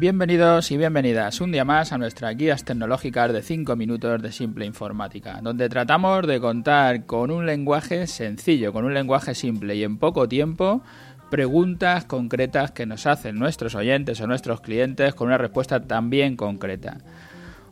Bienvenidos y bienvenidas un día más a nuestras guías tecnológicas de 5 minutos de simple informática, donde tratamos de contar con un lenguaje sencillo, con un lenguaje simple y en poco tiempo preguntas concretas que nos hacen nuestros oyentes o nuestros clientes con una respuesta también concreta.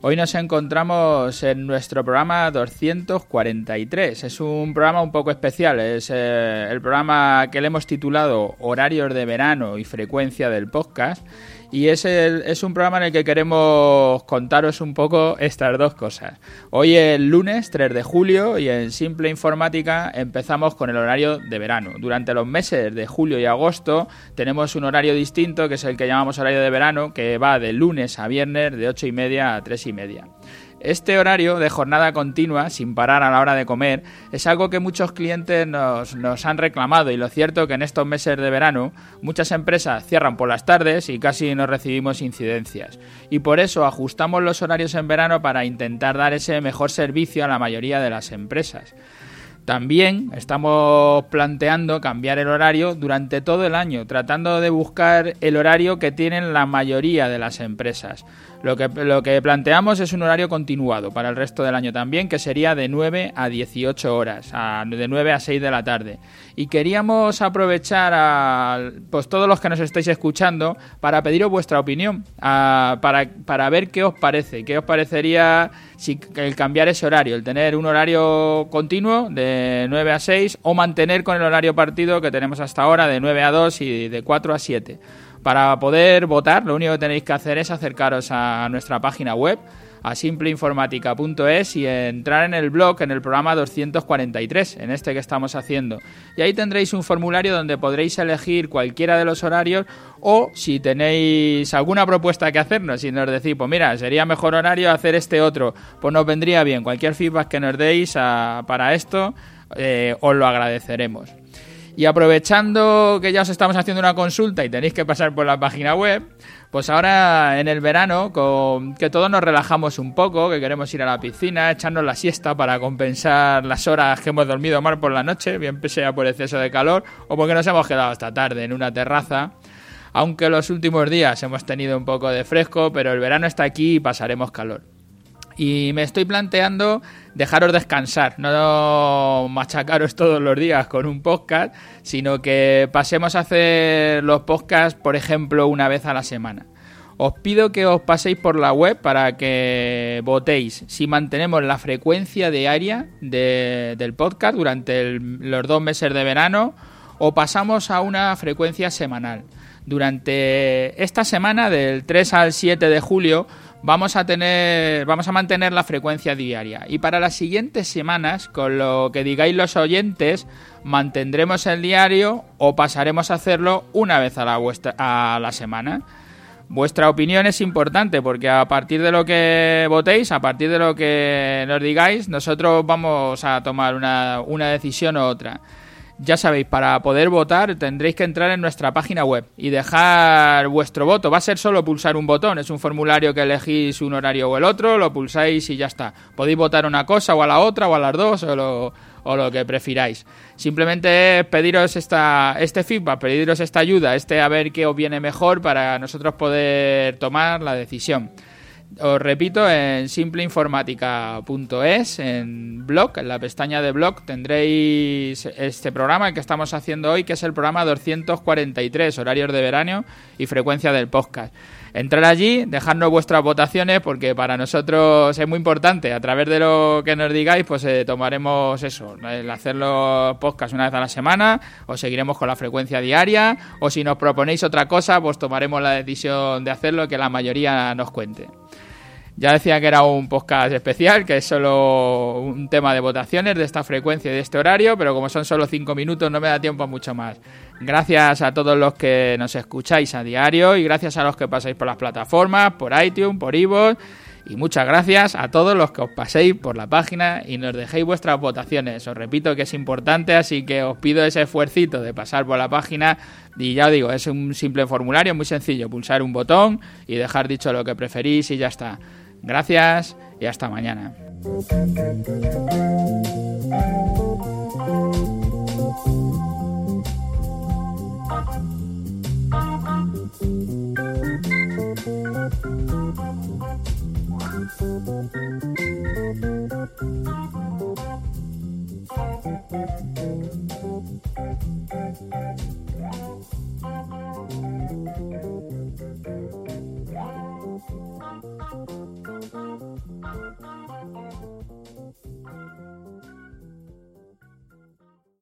Hoy nos encontramos en nuestro programa 243. Es un programa un poco especial. Es eh, el programa que le hemos titulado Horarios de verano y frecuencia del podcast. Y es, es un programa en el que queremos contaros un poco estas dos cosas. Hoy es lunes 3 de julio y en Simple Informática empezamos con el horario de verano. Durante los meses de julio y agosto tenemos un horario distinto que es el que llamamos horario de verano que va de lunes a viernes de 8 y media a 3 y media. Este horario de jornada continua, sin parar a la hora de comer, es algo que muchos clientes nos, han reclamado y lo cierto que en estos meses de verano muchas empresas cierran por las tardes y casi no recibimos incidencias. Y por eso ajustamos los horarios en verano para intentar dar ese mejor servicio a la mayoría de las empresas. También estamos planteando cambiar el horario durante todo el año, tratando de buscar el horario que tienen la mayoría de las empresas. Lo que, lo que planteamos es un horario continuado para el resto del año también, que sería de 9 a 18 horas, de 9 a 6 de la tarde. Y queríamos aprovechar a pues, todos los que nos estáis escuchando para pediros vuestra opinión, para, para ver qué os parece, qué os parecería si el cambiar ese horario, el tener un horario continuo de 9 a 6 o mantener con el horario partido que tenemos hasta ahora de 9 a 2 y de 4 a 7. Para poder votar, lo único que tenéis que hacer es acercaros a nuestra página web, a simpleinformática.es y entrar en el blog, en el programa 243, en este que estamos haciendo. Y ahí tendréis un formulario donde podréis elegir cualquiera de los horarios o si tenéis alguna propuesta que hacernos y nos decís, pues mira, sería mejor horario hacer este otro, pues nos vendría bien. Cualquier feedback que nos deis para esto, eh, os lo agradeceremos. Y aprovechando que ya os estamos haciendo una consulta y tenéis que pasar por la página web, pues ahora en el verano, con que todos nos relajamos un poco, que queremos ir a la piscina, echarnos la siesta para compensar las horas que hemos dormido mal por la noche, bien sea por exceso de calor o porque nos hemos quedado hasta tarde en una terraza. Aunque los últimos días hemos tenido un poco de fresco, pero el verano está aquí y pasaremos calor. Y me estoy planteando dejaros descansar, no machacaros todos los días con un podcast, sino que pasemos a hacer los podcasts, por ejemplo, una vez a la semana. Os pido que os paséis por la web para que votéis si mantenemos la frecuencia diaria del podcast durante los dos meses de verano o pasamos a una frecuencia semanal. Durante esta semana, del 3 al 7 de julio, vamos a tener, vamos a mantener la frecuencia diaria. Y para las siguientes semanas, con lo que digáis los oyentes, mantendremos el diario o pasaremos a hacerlo una vez a la, a la semana. Vuestra opinión es importante porque a partir de lo que votéis, a partir de lo que nos digáis, nosotros vamos a tomar una, una decisión u otra. Ya sabéis, para poder votar tendréis que entrar en nuestra página web y dejar vuestro voto. Va a ser solo pulsar un botón, es un formulario que elegís un horario o el otro, lo pulsáis y ya está. Podéis votar una cosa o a la otra o a las dos o lo, que prefiráis. Simplemente pediros esta, este feedback, pediros esta ayuda, este a ver qué os viene mejor para nosotros poder tomar la decisión. Os repito, en simpleinformática.es, en blog, en la pestaña de blog, tendréis este programa que estamos haciendo hoy, que es el programa 243, horarios de verano y frecuencia del podcast. Entrar allí, dejadnos vuestras votaciones, porque para nosotros es muy importante. A través de lo que nos digáis, pues eh, tomaremos eso, el hacer los podcasts una vez a la semana, o seguiremos con la frecuencia diaria, o si nos proponéis otra cosa, pues tomaremos la decisión de hacerlo, que la mayoría nos cuente. Ya decía que era un podcast especial, que es solo un tema de votaciones de esta frecuencia y de este horario, pero como son solo cinco minutos no me da tiempo a mucho más. Gracias a todos los que nos escucháis a diario y gracias a los que pasáis por las plataformas, por iTunes, por iVoox y muchas gracias a todos los que os paséis por la página y nos dejéis vuestras votaciones. Os repito que es importante, así que os pido ese esfuercito de pasar por la página y ya os digo, es un simple formulario muy sencillo, pulsar un botón y dejar dicho lo que preferís y ya está. Gracias y hasta mañana.